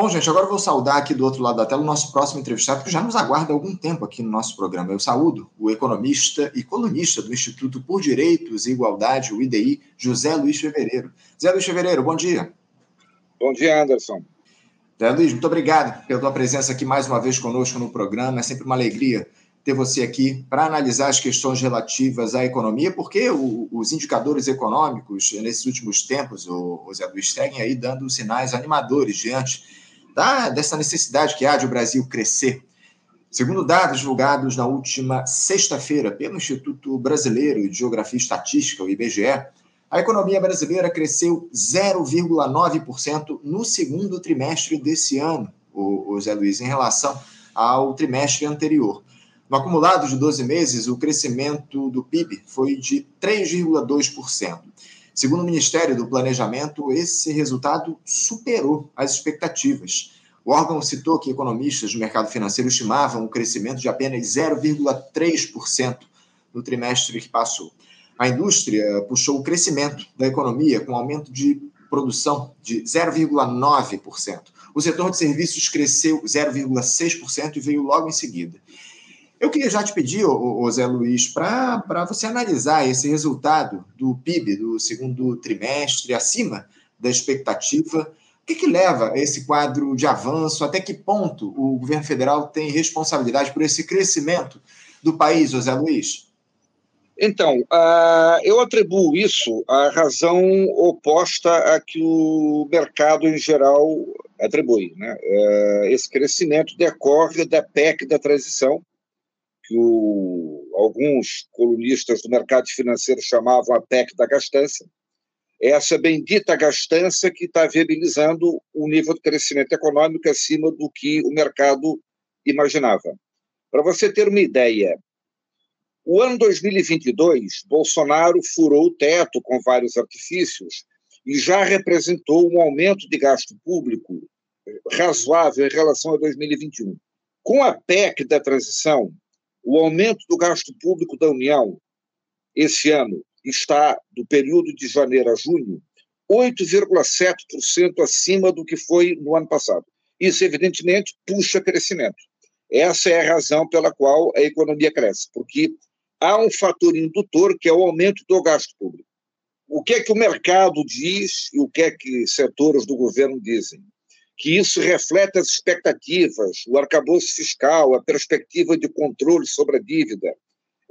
Bom, gente, agora eu vou saudar aqui do outro lado da tela o nosso próximo entrevistado, que já nos aguarda há algum tempo aqui no nosso programa. Eu saúdo o economista e colunista do Instituto por Direitos e Igualdade, o IDI, José Luiz Fevereiro. José Luiz Fevereiro, bom dia. Bom dia, Anderson. José Luiz, muito obrigado pela tua presença aqui mais uma vez conosco no programa. É sempre uma alegria ter você aqui para analisar as questões relativas à economia, porque o, os indicadores econômicos nesses últimos tempos, o, o Zé Luiz, seguem aí dando sinais animadores diante da, dessa necessidade que há de o Brasil crescer. Segundo dados divulgados na última sexta-feira pelo Instituto Brasileiro de Geografia e Estatística, o IBGE, a economia brasileira cresceu 0,9% no segundo trimestre desse ano, o, o Zé Luiz, em relação ao trimestre anterior. No acumulado de 12 meses, o crescimento do PIB foi de 3,2%. Segundo o Ministério do Planejamento, esse resultado superou as expectativas. O órgão citou que economistas do mercado financeiro estimavam um crescimento de apenas 0,3% no trimestre que passou. A indústria puxou o crescimento da economia com aumento de produção de 0,9%. O setor de serviços cresceu 0,6% e veio logo em seguida. Eu queria já te pedir, ô, Zé Luiz, para você analisar esse resultado do PIB do segundo trimestre acima da expectativa. Que, que leva a esse quadro de avanço? Até que ponto o governo federal tem responsabilidade por esse crescimento do país, Zé Luiz? Então, uh, eu atribuo isso à razão oposta a que o mercado em geral atribui. Né? Uh, esse crescimento decorre da PEC da transição, que o, alguns colunistas do mercado financeiro chamavam a PEC da gastança. Essa bendita gastança que está viabilizando um nível de crescimento econômico acima do que o mercado imaginava. Para você ter uma ideia, o ano 2022, Bolsonaro furou o teto com vários artifícios e já representou um aumento de gasto público razoável em relação a 2021. Com a PEC da transição, o aumento do gasto público da União esse ano está, do período de janeiro a junho, 8,7% acima do que foi no ano passado. Isso, evidentemente, puxa crescimento. Essa é a razão pela qual a economia cresce, porque há um fator indutor que é o aumento do gasto público. O que é que o mercado diz e o que é que setores do governo dizem? Que isso reflete as expectativas, o arcabouço fiscal, a perspectiva de controle sobre a dívida.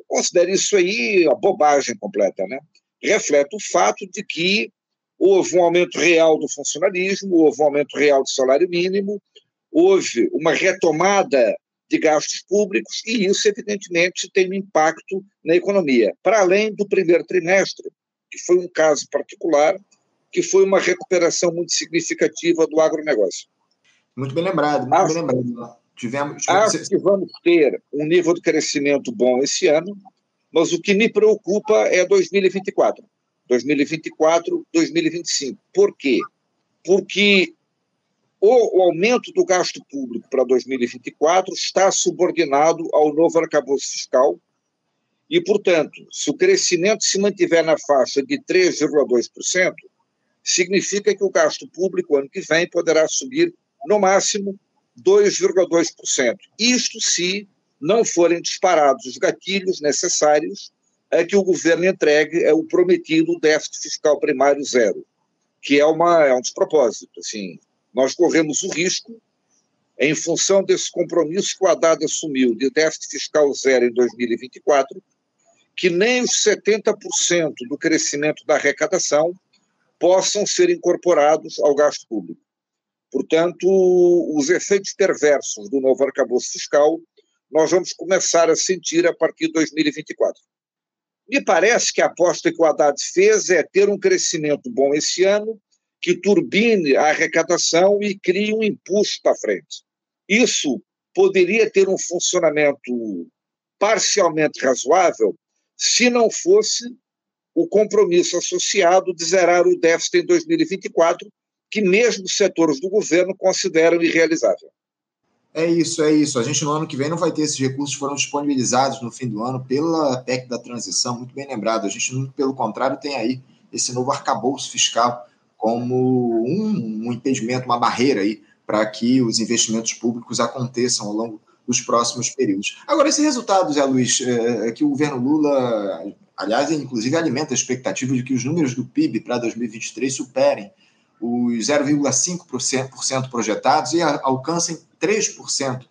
Considero isso aí a bobagem completa, né? Reflete o fato de que houve um aumento real do funcionalismo, houve um aumento real do salário mínimo, houve uma retomada de gastos públicos, e isso, evidentemente, tem um impacto na economia. Para além do primeiro trimestre, que foi um caso particular, que foi uma recuperação muito significativa do agronegócio. Muito bem lembrado, muito acho, bem lembrado. Tivemos, acho que vamos ter um nível de crescimento bom esse ano, mas o que me preocupa é 2024. 2024, 2025. Por quê? Porque o, o aumento do gasto público para 2024 está subordinado ao novo arcabouço fiscal e, portanto, se o crescimento se mantiver na faixa de 3,2%, significa que o gasto público ano que vem poderá subir no máximo 2,2%. Isto se não forem disparados os gatilhos necessários a que o governo entregue é o prometido déficit fiscal primário zero, que é, uma, é um despropósito. Assim, nós corremos o risco, em função desse compromisso que o Haddad assumiu de déficit fiscal zero em 2024, que nem os 70% do crescimento da arrecadação possam ser incorporados ao gasto público. Portanto, os efeitos perversos do novo arcabouço fiscal nós vamos começar a sentir a partir de 2024. Me parece que a aposta que o Haddad fez é ter um crescimento bom esse ano que turbine a arrecadação e crie um impulso para frente. Isso poderia ter um funcionamento parcialmente razoável se não fosse o compromisso associado de zerar o déficit em 2024, que mesmo setores do governo consideram irrealizável. É isso, é isso. A gente no ano que vem não vai ter esses recursos foram disponibilizados no fim do ano pela PEC da transição, muito bem lembrado. A gente, pelo contrário, tem aí esse novo arcabouço fiscal como um, um impedimento, uma barreira aí para que os investimentos públicos aconteçam ao longo dos próximos períodos. Agora, esse resultado, Zé Luiz, é, é que o governo Lula, aliás, inclusive alimenta a expectativa de que os números do PIB para 2023 superem os 0,5% projetados e alcancem 3%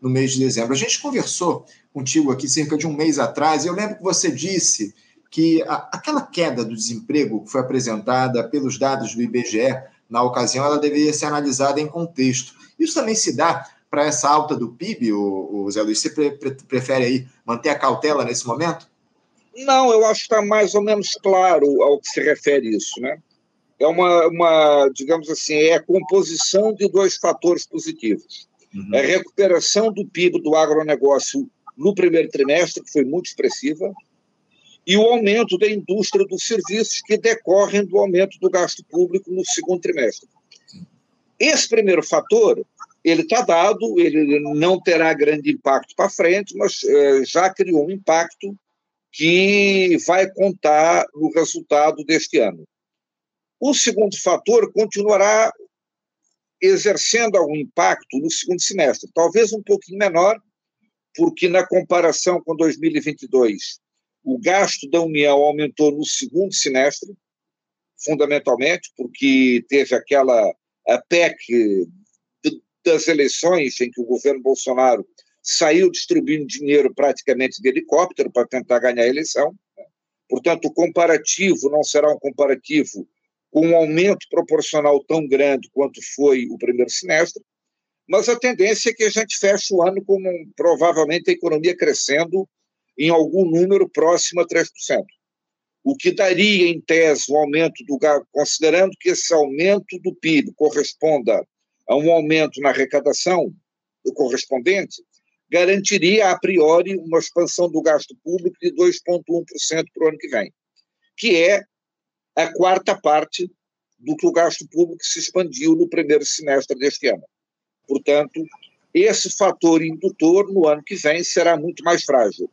no mês de dezembro. A gente conversou contigo aqui cerca de um mês atrás, e eu lembro que você disse que a, aquela queda do desemprego que foi apresentada pelos dados do IBGE na ocasião, ela deveria ser analisada em contexto. Isso também se dá para essa alta do PIB, o, o Zé Luiz? Você pre, pre, prefere aí manter a cautela nesse momento? Não, eu acho que está mais ou menos claro ao que se refere isso, né? É uma, uma digamos assim, é a composição de dois fatores positivos. Uhum. É a recuperação do PIB do agronegócio no primeiro trimestre, que foi muito expressiva, e o aumento da indústria dos serviços que decorrem do aumento do gasto público no segundo trimestre. Esse primeiro fator, ele está dado, ele não terá grande impacto para frente, mas é, já criou um impacto que vai contar no resultado deste ano. O segundo fator continuará exercendo algum impacto no segundo semestre, talvez um pouquinho menor, porque na comparação com 2022 o gasto da União aumentou no segundo semestre, fundamentalmente, porque teve aquela a PEC das eleições, em que o governo Bolsonaro saiu distribuindo dinheiro praticamente de helicóptero para tentar ganhar a eleição. Portanto, o comparativo não será um comparativo com um aumento proporcional tão grande quanto foi o primeiro semestre, mas a tendência é que a gente feche o ano com provavelmente a economia crescendo em algum número próximo a 3%. O que daria, em tese, um aumento do gasto, considerando que esse aumento do PIB corresponda a um aumento na arrecadação correspondente, garantiria, a priori, uma expansão do gasto público de 2,1% para o ano que vem, que é a quarta parte do que o gasto público se expandiu no primeiro semestre deste ano. Portanto, esse fator indutor no ano que vem será muito mais frágil.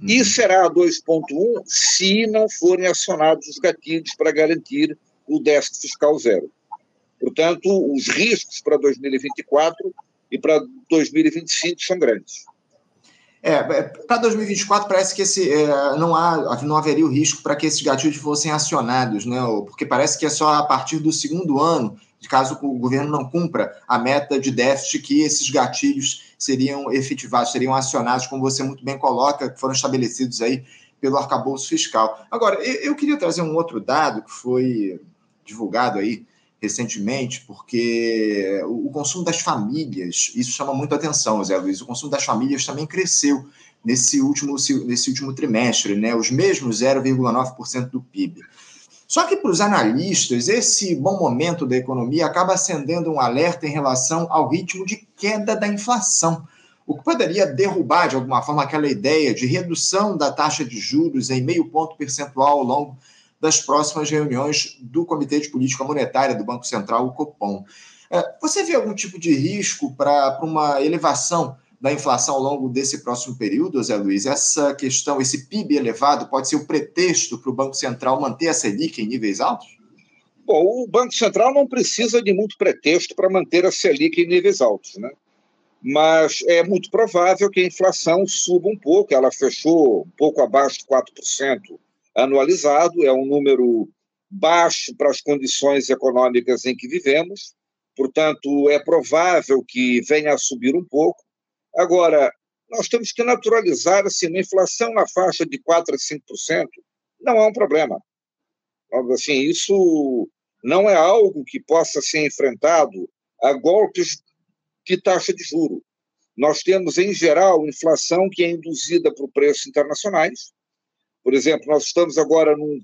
E uhum. será 2,1 se não forem acionados os gatilhos para garantir o déficit fiscal zero. Portanto, os riscos para 2024 e para 2025 são grandes. É, é para 2024 parece que esse, é, não, há, não haveria o risco para que esses gatilhos fossem acionados, né? porque parece que é só a partir do segundo ano caso o governo não cumpra a meta de déficit, que esses gatilhos seriam efetivados, seriam acionados, como você muito bem coloca, que foram estabelecidos aí pelo arcabouço fiscal. Agora, eu queria trazer um outro dado que foi divulgado aí recentemente, porque o consumo das famílias, isso chama muito atenção, Zé Luiz, o consumo das famílias também cresceu nesse último, nesse último trimestre, né, os mesmos 0,9% do PIB. Só que para os analistas, esse bom momento da economia acaba acendendo um alerta em relação ao ritmo de queda da inflação, o que poderia derrubar, de alguma forma, aquela ideia de redução da taxa de juros em meio ponto percentual ao longo das próximas reuniões do Comitê de Política Monetária do Banco Central, o Copom. É, você vê algum tipo de risco para uma elevação da inflação ao longo desse próximo período, Zé Luiz? Essa questão, esse PIB elevado, pode ser o pretexto para o Banco Central manter a Selic em níveis altos? Bom, o Banco Central não precisa de muito pretexto para manter a Selic em níveis altos, né? Mas é muito provável que a inflação suba um pouco, ela fechou um pouco abaixo de 4% anualizado, é um número baixo para as condições econômicas em que vivemos, portanto, é provável que venha a subir um pouco, Agora, nós temos que naturalizar assim, uma inflação na faixa de 4% a 5%, não é um problema. Assim, isso não é algo que possa ser enfrentado a golpes de taxa de juro. Nós temos, em geral, inflação que é induzida por preços internacionais. Por exemplo, nós estamos agora num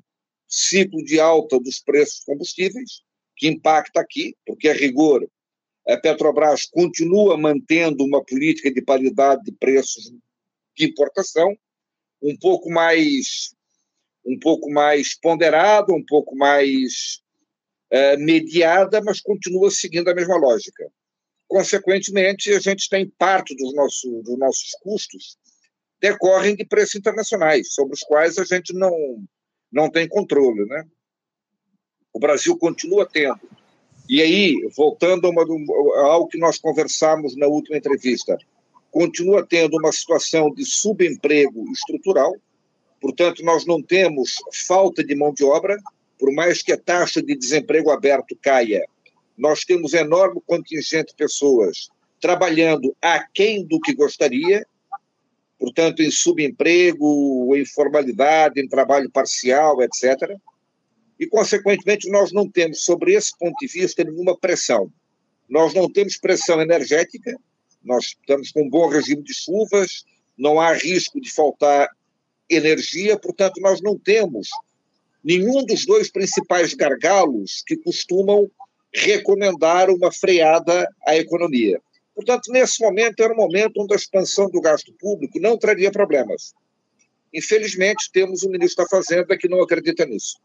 ciclo de alta dos preços dos combustíveis, que impacta aqui, porque, a rigor, a Petrobras continua mantendo uma política de paridade de preços de importação, um pouco mais um pouco mais ponderada, um pouco mais uh, mediada, mas continua seguindo a mesma lógica. Consequentemente, a gente tem parte dos, nosso, dos nossos custos decorrem de preços internacionais, sobre os quais a gente não, não tem controle. Né? O Brasil continua tendo E aí, voltando a, uma, a algo que nós conversamos na última entrevista, continua tendo uma situação de subemprego estrutural, portanto, nós não temos falta de mão de obra, por mais que a taxa de desemprego aberto caia, nós temos enorme contingente de pessoas trabalhando aquém do que gostaria, portanto, em subemprego, em formalidade, em trabalho parcial, etc. E, consequentemente, nós não temos, sobre esse ponto de vista, nenhuma pressão. Nós não temos pressão energética, nós estamos com um bom regime de chuvas, não há risco de faltar energia, portanto, nós não temos nenhum dos dois principais gargalos que costumam recomendar uma freada à economia. Portanto, nesse momento era um momento onde a expansão do gasto público não traria problemas. Infelizmente, temos um ministro da Fazenda que não acredita nisso.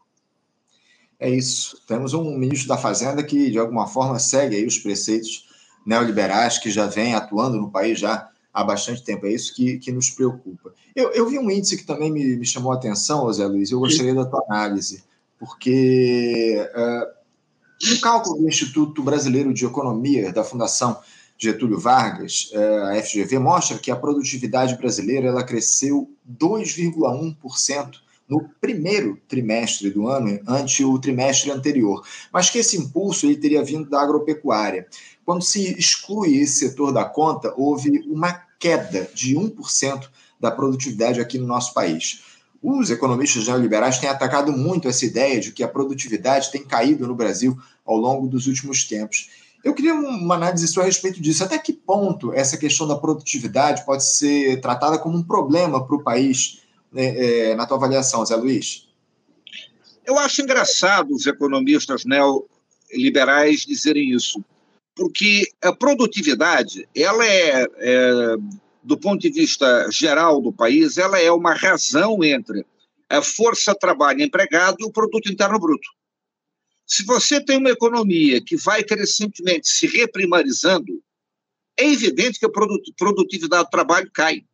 É isso. Temos um ministro da Fazenda que, de alguma forma, segue aí os preceitos neoliberais que já vem atuando no país já há bastante tempo. É isso que, que nos preocupa. Eu, eu vi um índice que também me, me chamou a atenção, Zé Luiz, eu gostaria da tua análise, porque uh, no cálculo do Instituto Brasileiro de Economia, da Fundação Getúlio Vargas, uh, a FGV, mostra que a produtividade brasileira ela cresceu 2,1% no primeiro trimestre do ano, ante o trimestre anterior, mas que esse impulso ele teria vindo da agropecuária. Quando se exclui esse setor da conta, houve uma queda de 1% da produtividade aqui no nosso país. Os economistas neoliberais têm atacado muito essa ideia de que a produtividade tem caído no Brasil ao longo dos últimos tempos. Eu queria uma análise sua a respeito disso. Até que ponto essa questão da produtividade pode ser tratada como um problema para o país né, é, na tua avaliação, Zé Luiz? Eu acho engraçado os economistas neoliberais dizerem isso, porque a produtividade, ela é, é, do ponto de vista geral do país, ela é uma razão entre a força trabalho empregado e o produto interno bruto. Se você tem uma economia que vai crescentemente se reprimarizando, é evidente que a produtividade do trabalho cai.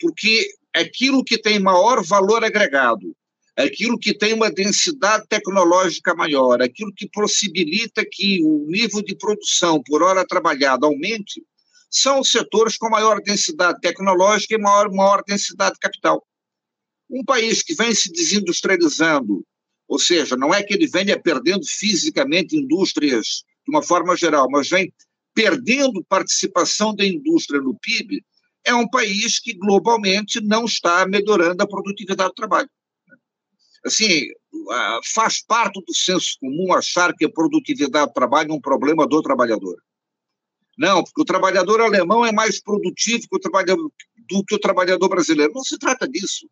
Porque aquilo que tem maior valor agregado, aquilo que tem uma densidade tecnológica maior, aquilo que possibilita que o nível de produção por hora trabalhada aumente, são os setores com maior densidade tecnológica e maior, maior densidade de capital. Um país que vem se desindustrializando, ou seja, não é que ele venha perdendo fisicamente indústrias de uma forma geral, mas vem perdendo participação da indústria no PIB, é um país que globalmente não está melhorando a produtividade do trabalho. Assim, faz parte do senso comum achar que a produtividade do trabalho é um problema do trabalhador. Não, porque o trabalhador alemão é mais produtivo que o trabalhador, do que o trabalhador brasileiro. Não se trata disso.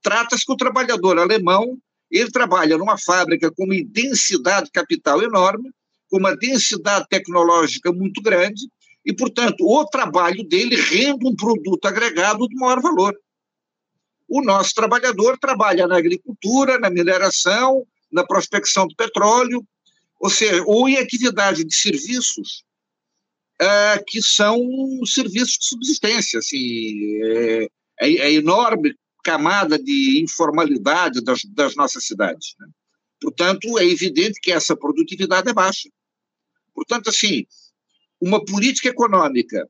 Trata-se que o trabalhador alemão ele trabalha numa fábrica com uma densidade de capital enorme, com uma densidade tecnológica muito grande, e, portanto, o trabalho dele rende um produto agregado de maior valor. O nosso trabalhador trabalha na agricultura, na mineração, na prospecção de petróleo, ou seja, ou em atividade de serviços uh, que são serviços de subsistência. Assim, é, é, é enorme camada de informalidade das, das nossas cidades. Né? Portanto, é evidente que essa produtividade é baixa. Portanto, assim, uma política econômica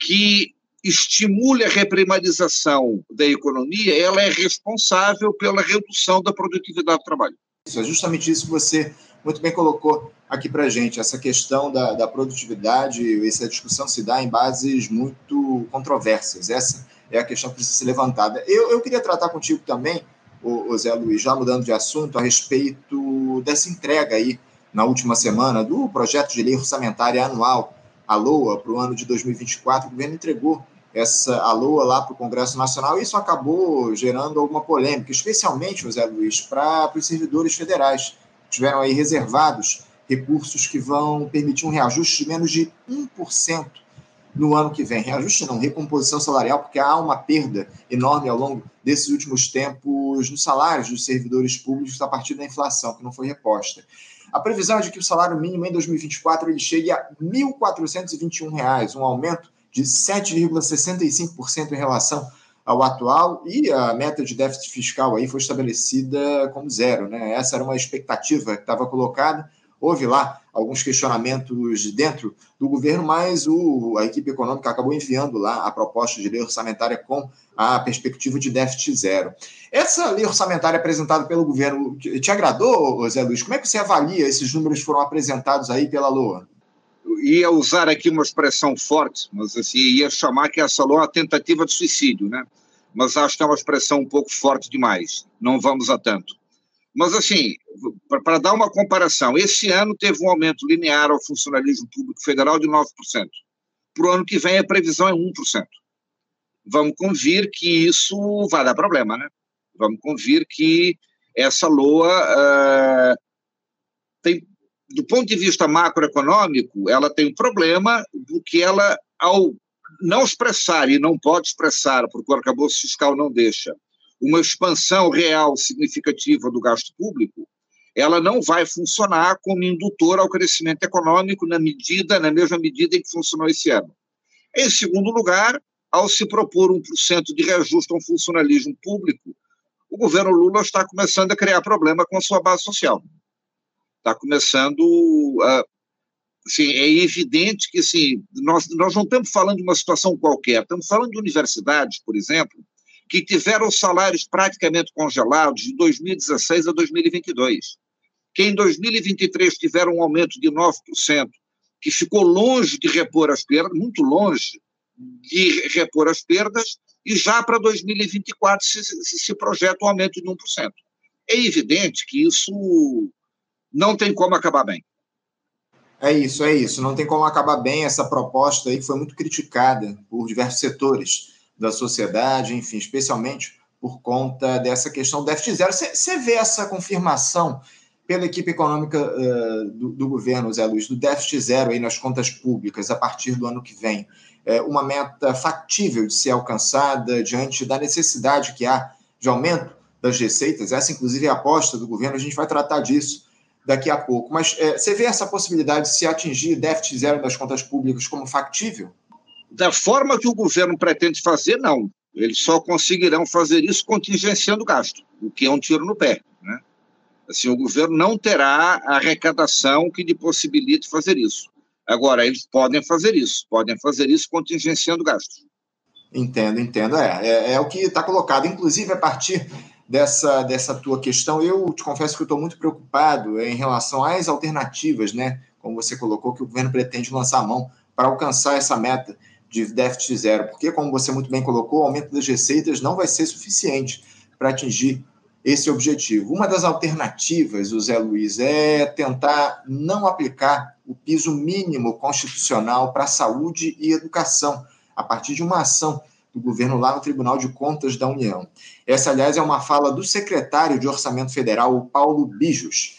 que estimule a reprimarização da economia, ela é responsável pela redução da produtividade do trabalho. Isso é justamente isso que você muito bem colocou aqui para gente, essa questão da, da produtividade, essa discussão se dá em bases muito controversas. Essa é a questão que precisa ser levantada. Eu, eu queria tratar contigo também, o, o Zé Luiz, já mudando de assunto, a respeito dessa entrega aí, na última semana, do projeto de lei orçamentária anual, a LOA, para o ano de 2024. O governo entregou essa a LOA lá para o Congresso Nacional e isso acabou gerando alguma polêmica, especialmente, José Luiz, para os servidores federais. Tiveram aí reservados recursos que vão permitir um reajuste de menos de 1% no ano que vem. Reajuste não, recomposição salarial, porque há uma perda enorme ao longo desses últimos tempos nos salários dos servidores públicos a partir da inflação, que não foi reposta. A previsão é de que o salário mínimo em 2024 ele chegue a R$ 1.421, um aumento de 7,65% em relação ao atual, e a meta de déficit fiscal aí foi estabelecida como zero. Né? Essa era uma expectativa que estava colocada, houve lá alguns questionamentos dentro do governo, mas o, a equipe econômica acabou enviando lá a proposta de lei orçamentária com a perspectiva de déficit zero. Essa lei orçamentária apresentada pelo governo te agradou, Zé Luiz? Como é que você avalia esses números que foram apresentados aí pela LOA? Ia usar aqui uma expressão forte, mas assim, ia chamar que essa LOA é uma tentativa de suicídio, né? Mas acho que é uma expressão um pouco forte demais. Não vamos a tanto. Mas, assim, para dar uma comparação, esse ano teve um aumento linear ao funcionalismo público federal de 9%. Para o ano que vem, a previsão é 1%. Vamos convir que isso vai dar problema, né? Vamos convir que essa LOA uh, tem, do ponto de vista macroeconômico, ela tem um problema do que ela, ao não expressar, e não pode expressar, porque o arcabouço fiscal não deixa, uma expansão real significativa do gasto público, ela não vai funcionar como indutor ao crescimento econômico na medida, na mesma medida em que funcionou esse ano. Em segundo lugar, ao se propor 1% de reajuste ao funcionalismo público, o governo Lula está começando a criar problema com a sua base social. Está começando a. Assim, é evidente que assim, nós, nós não estamos falando de uma situação qualquer, estamos falando de universidades, por exemplo, que tiveram salários praticamente congelados de 2016 a 2022, que em 2023 tiveram um aumento de 9%, que ficou longe de repor as perdas, muito longe de repor as perdas, e já para 2024 se, se, projeta um aumento de 1%. É evidente que isso não tem como acabar bem. É isso, é isso. Não tem como acabar bem essa proposta aí que foi muito criticada por diversos setores da sociedade, enfim, especialmente por conta dessa questão do déficit zero. Você vê essa confirmação pela equipe econômica uh, do, do, governo, Zé Luiz, do déficit zero aí nas contas públicas a partir do ano que vem, é uma meta factível de ser alcançada diante da necessidade que há de aumento das receitas. Essa, inclusive, é a aposta do governo, a gente vai tratar disso daqui a pouco. Mas é, você vê essa possibilidade de se atingir déficit zero das contas públicas como factível? Da forma que o governo pretende fazer, não. Eles só conseguirão fazer isso contingenciando gasto, o que é um tiro no pé. Né? Assim, o governo não terá a arrecadação que lhe possibilite fazer isso. Agora, eles podem fazer isso, podem fazer isso contingenciando gastos. Entendo, entendo. É, é, é o que está colocado. Inclusive, a partir dessa, dessa tua questão, eu te confesso que estou muito preocupado em relação às alternativas, né? Como você colocou, que o governo pretende lançar a mão para alcançar essa meta de déficit zero, porque, como você muito bem colocou, o aumento das receitas não vai ser suficiente para atingir esse objetivo. Uma das alternativas, o Zé Luiz, é tentar não aplicar o piso mínimo constitucional para saúde e educação, a partir de uma ação do governo lá no Tribunal de Contas da União. Essa, aliás, é uma fala do secretário de Orçamento Federal, o Paulo Bijos.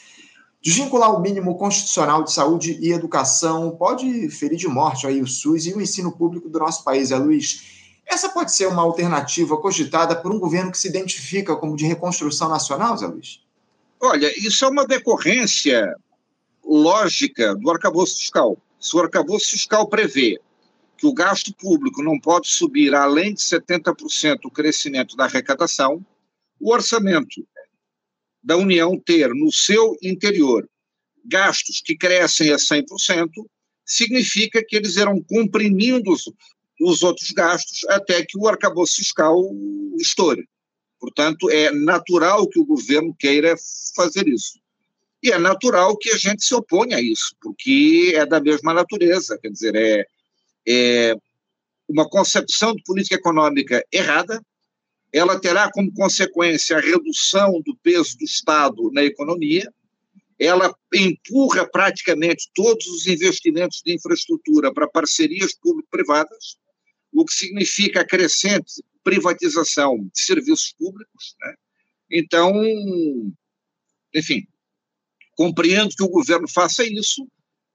Desvincular o mínimo constitucional de saúde e educação pode ferir de morte aí o SUS e o ensino público do nosso país, é Luiz. Essa pode ser uma alternativa cogitada por um governo que se identifica como de reconstrução nacional, Zé Luiz? Olha, isso é uma decorrência lógica do arcabouço fiscal. Se o arcabouço fiscal prevê que o gasto público não pode subir além de 70% o crescimento da arrecadação, o orçamento da União ter no seu interior gastos que crescem a 100%, significa que eles irão comprimindo os, os outros gastos até que o arcabouço fiscal estoure. Portanto, é natural que o governo queira fazer isso. E é natural que a gente se oponha a isso, porque é da mesma natureza, quer dizer, é, é uma concepção de política econômica errada, ela terá como consequência a redução do peso do Estado na economia, ela empurra praticamente todos os investimentos de infraestrutura para parcerias público-privadas, o que significa a crescente privatização de serviços públicos. Né? Então, enfim, compreendo que o governo faça isso,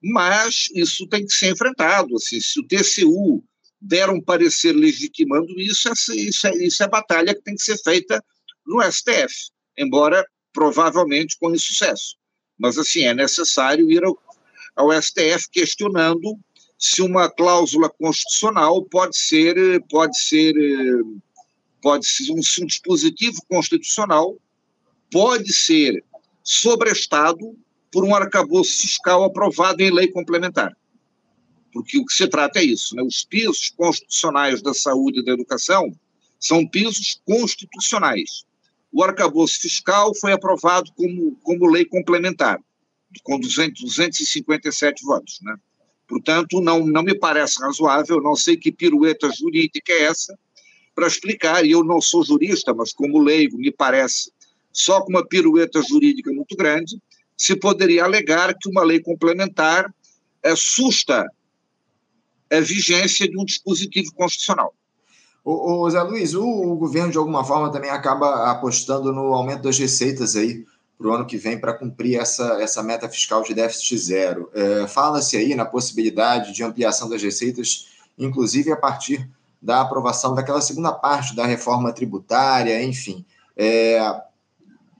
mas isso tem que ser enfrentado. Assim, se o TCU deram parecer legitimando isso, isso é, isso é batalha que tem que ser feita no STF, embora provavelmente com insucesso. Mas, assim, é necessário ir ao, ao STF questionando se uma cláusula constitucional pode ser, pode ser, pode ser um, um dispositivo constitucional pode ser sobrestado por um arcabouço fiscal aprovado em lei complementar. Porque o que se trata é isso, né? os pisos constitucionais da saúde e da educação são pisos constitucionais. O arcabouço fiscal foi aprovado como, como lei complementar, com 200, 257 votos. Né? Portanto, não, não me parece razoável, não sei que pirueta jurídica é essa, para explicar, e eu não sou jurista, mas como leigo, me parece, só com uma pirueta jurídica muito grande, se poderia alegar que uma lei complementar assusta a vigência de um dispositivo constitucional. O, o Zé Luiz, o, o, governo de alguma forma também acaba apostando no aumento das receitas aí para o ano que vem para cumprir essa, essa meta fiscal de déficit zero. É, Fala-se aí na possibilidade de ampliação das receitas, inclusive a partir da aprovação daquela segunda parte da reforma tributária, enfim. É,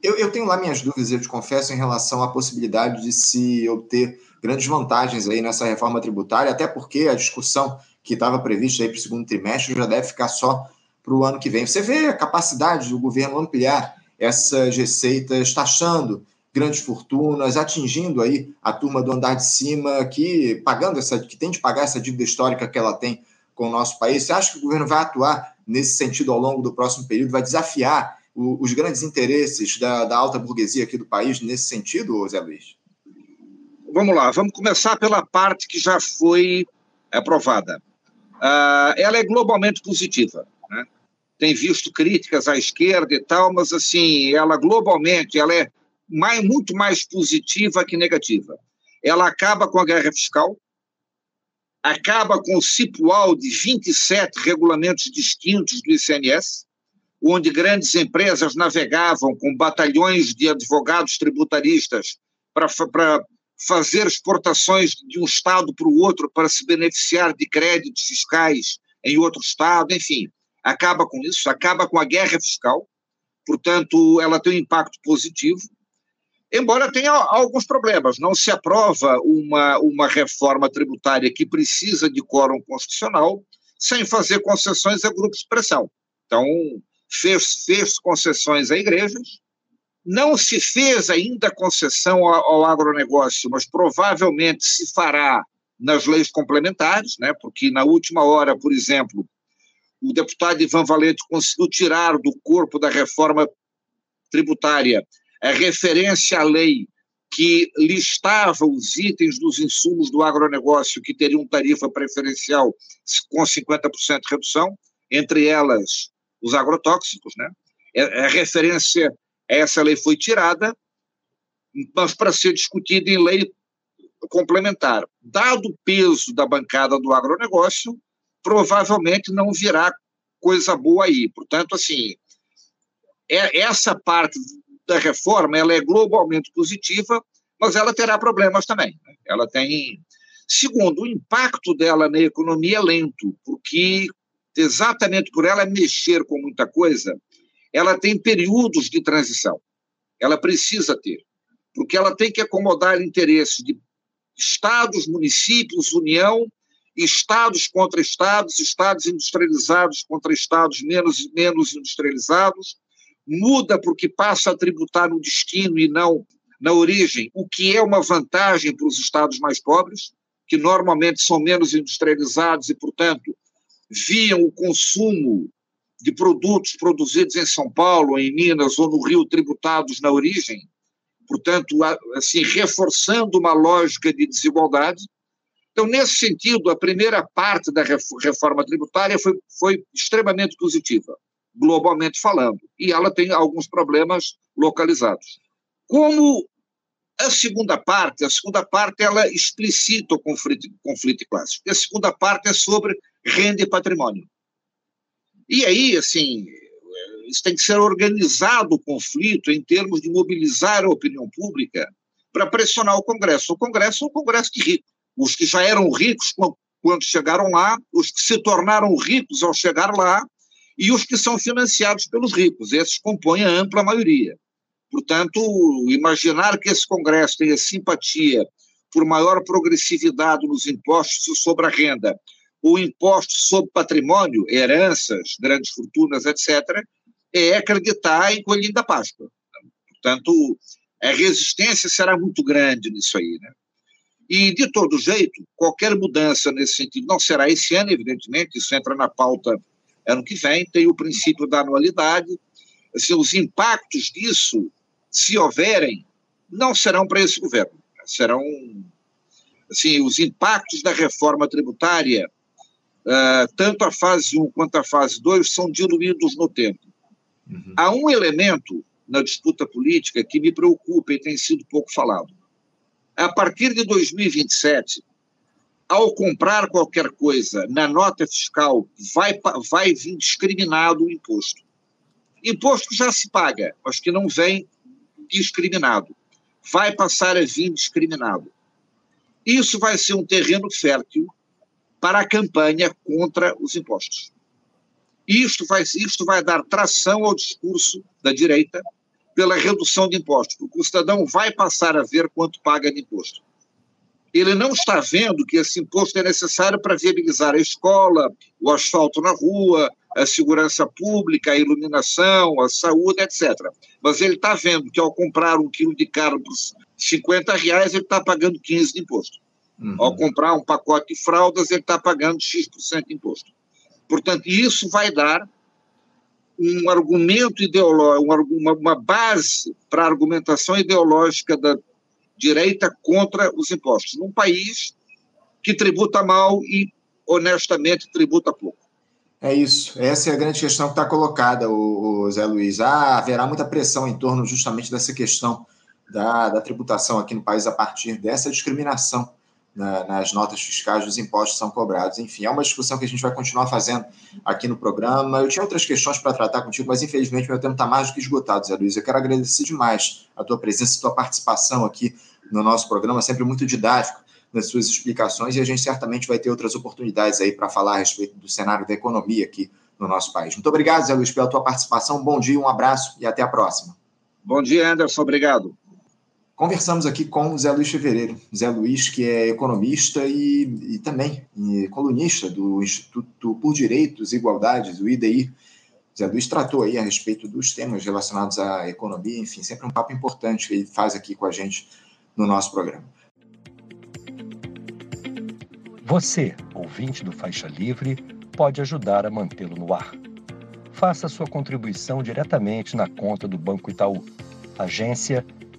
eu, eu, tenho lá minhas dúvidas, eu te confesso, em relação à possibilidade de se obter grandes vantagens aí nessa reforma tributária, até porque a discussão que estava prevista aí para o segundo trimestre já deve ficar só para o ano que vem. Você vê a capacidade do governo ampliar essas receitas, taxando grandes fortunas, atingindo aí a turma do andar de cima que pagando essa, que tem de pagar essa dívida histórica que ela tem com o nosso país. Você acha que o governo vai atuar nesse sentido ao longo do próximo período, vai desafiar os grandes interesses da, da alta burguesia aqui do país nesse sentido, Zé Luiz? Vamos lá, vamos começar pela parte que já foi aprovada. Uh, ela é globalmente positiva. Né? Tem visto críticas à esquerda e tal, mas assim, ela globalmente ela é mais, muito mais positiva que negativa. Ela acaba com a guerra fiscal, acaba com o cipual de 27 regulamentos distintos do ICMS, onde grandes empresas navegavam com batalhões de advogados tributaristas para fazer exportações de um estado para o outro para se beneficiar de créditos fiscais em outro estado, enfim, acaba com isso, acaba com a guerra fiscal, portanto, ela tem um impacto positivo, embora tenha alguns problemas. Não se aprova uma, uma reforma tributária que precisa de quórum constitucional sem fazer concessões a grupos de pressão. Então, fez, fez concessões a igrejas, não se fez ainda concessão ao, ao agronegócio, mas provavelmente se fará nas leis complementares, né? porque na última hora, por exemplo, o deputado Ivan Valente conseguiu tirar do corpo da reforma tributária a referência à lei que listava os itens dos insumos do agronegócio que teriam tarifa preferencial com 50% de redução, entre elas os agrotóxicos, né? A referência essa lei foi tirada, mas para ser discutida em lei complementar. Dado o peso da bancada do agronegócio, provavelmente não virá coisa boa aí. Portanto, assim, é, essa parte da reforma ela é globalmente positiva, mas ela terá problemas também. Né? Ela tem. Segundo, o impacto dela na economia é lento, porque exatamente por ela mexer com muita coisa, ela tem períodos de transição. Ela precisa ter, porque ela tem que acomodar interesses de estados, municípios, União, estados contra estados, estados industrializados contra estados menos, menos industrializados, muda porque passa a tributar no destino e não na origem, o que é uma vantagem para os estados mais pobres, que normalmente são menos industrializados e, portanto, viam o consumo de produtos produzidos em São Paulo, em Minas ou no Rio tributados na origem, portanto, assim, reforçando uma lógica de desigualdade. Então, nesse sentido, a primeira parte da reforma tributária foi, foi extremamente positiva, globalmente falando, e ela tem alguns problemas localizados. Como a segunda parte, a segunda parte ela explicita o conflito, conflito classes. A segunda parte é sobre renda e patrimônio. E aí, assim, isso tem que ser organizado o conflito em termos de mobilizar a opinião pública para pressionar o Congresso. O Congresso é um Congresso de ricos. Os que já eram ricos quando chegaram lá, os que se tornaram ricos ao chegar lá e os que são financiados pelos ricos. Esses compõem a ampla maioria. Portanto, imaginar que esse Congresso tenha simpatia por maior progressividade nos impostos sobre a renda o imposto sobre patrimônio, heranças, grandes fortunas, etc., é acreditar em Coelhinho da Páscoa. Portanto, A resistência será muito grande nisso aí, né? E, de todo jeito, qualquer mudança nesse sentido não será esse ano, evidentemente, isso entra na pauta ano que vem, tem o princípio da anualidade. Assim, os impactos disso, se houverem, não serão para esse governo. Serão, assim, os impactos da reforma tributária, uh, tanto a fase 1 quanto a fase 2, são diluídos no tempo. Uhum. Há um elemento na disputa política que me preocupa e tem sido pouco falado. A partir de 2027, ao comprar qualquer coisa na nota fiscal, vai, vai vir discriminado o imposto. Imposto já se paga, mas que não vem discriminado. Vai passar a vir discriminado. Isso vai ser um terreno fértil para a campanha contra os impostos. Isto vai, isto vai dar tração ao discurso da direita pela redução de impostos, porque o cidadão vai passar a ver quanto paga de imposto. Ele não está vendo que esse imposto é necessário para viabilizar a escola, o asfalto na rua, a segurança pública, a iluminação, a saúde, etc. Mas ele está vendo que ao comprar um quilo de carne por 50 reais, ele está pagando 15 de imposto. Uhum. Ao comprar um pacote de fraldas, ele está pagando X% de imposto. Portanto, isso vai dar um argumento ideológico, uma, uma base para a argumentação ideológica da direita contra os impostos, num país que tributa mal e, honestamente, tributa pouco. É isso. Essa é a grande questão que está colocada, o, o Zé Luiz. Ah, haverá muita pressão em torno justamente dessa questão da, da tributação aqui no país a partir dessa discriminação na, nas notas fiscais dos impostos são cobrados. Enfim, é uma discussão que a gente vai continuar fazendo aqui no programa. Eu tinha outras questões para tratar contigo, mas infelizmente meu tempo está mais do que esgotado, Zé Luiz. Eu quero agradecer demais a tua presença, a tua participação aqui no nosso programa, sempre muito didático nas suas explicações, e a gente certamente vai ter outras oportunidades aí para falar a respeito do cenário da economia aqui no nosso país. Muito obrigado, Zé Luiz, pela tua participação. Bom dia, um abraço e até a próxima. Bom dia, Anderson. Obrigado. Conversamos aqui com o Zé Luiz Fevereiro. Zé Luiz, que é economista e, e também e colunista do Instituto por Direitos e Igualdades, o IDI. Zé Luiz tratou aí a respeito dos temas relacionados à economia, enfim, sempre um papo importante que ele faz aqui com a gente no nosso programa. Você, ouvinte do Faixa Livre, pode ajudar a mantê-lo no ar. Faça sua contribuição diretamente na conta do Banco Itaú, agência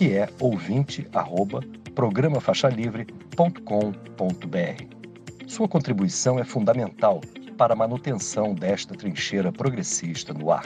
que é ouvinte@programafaixalivre.com.br. Sua contribuição é fundamental para a manutenção desta trincheira progressista no ar.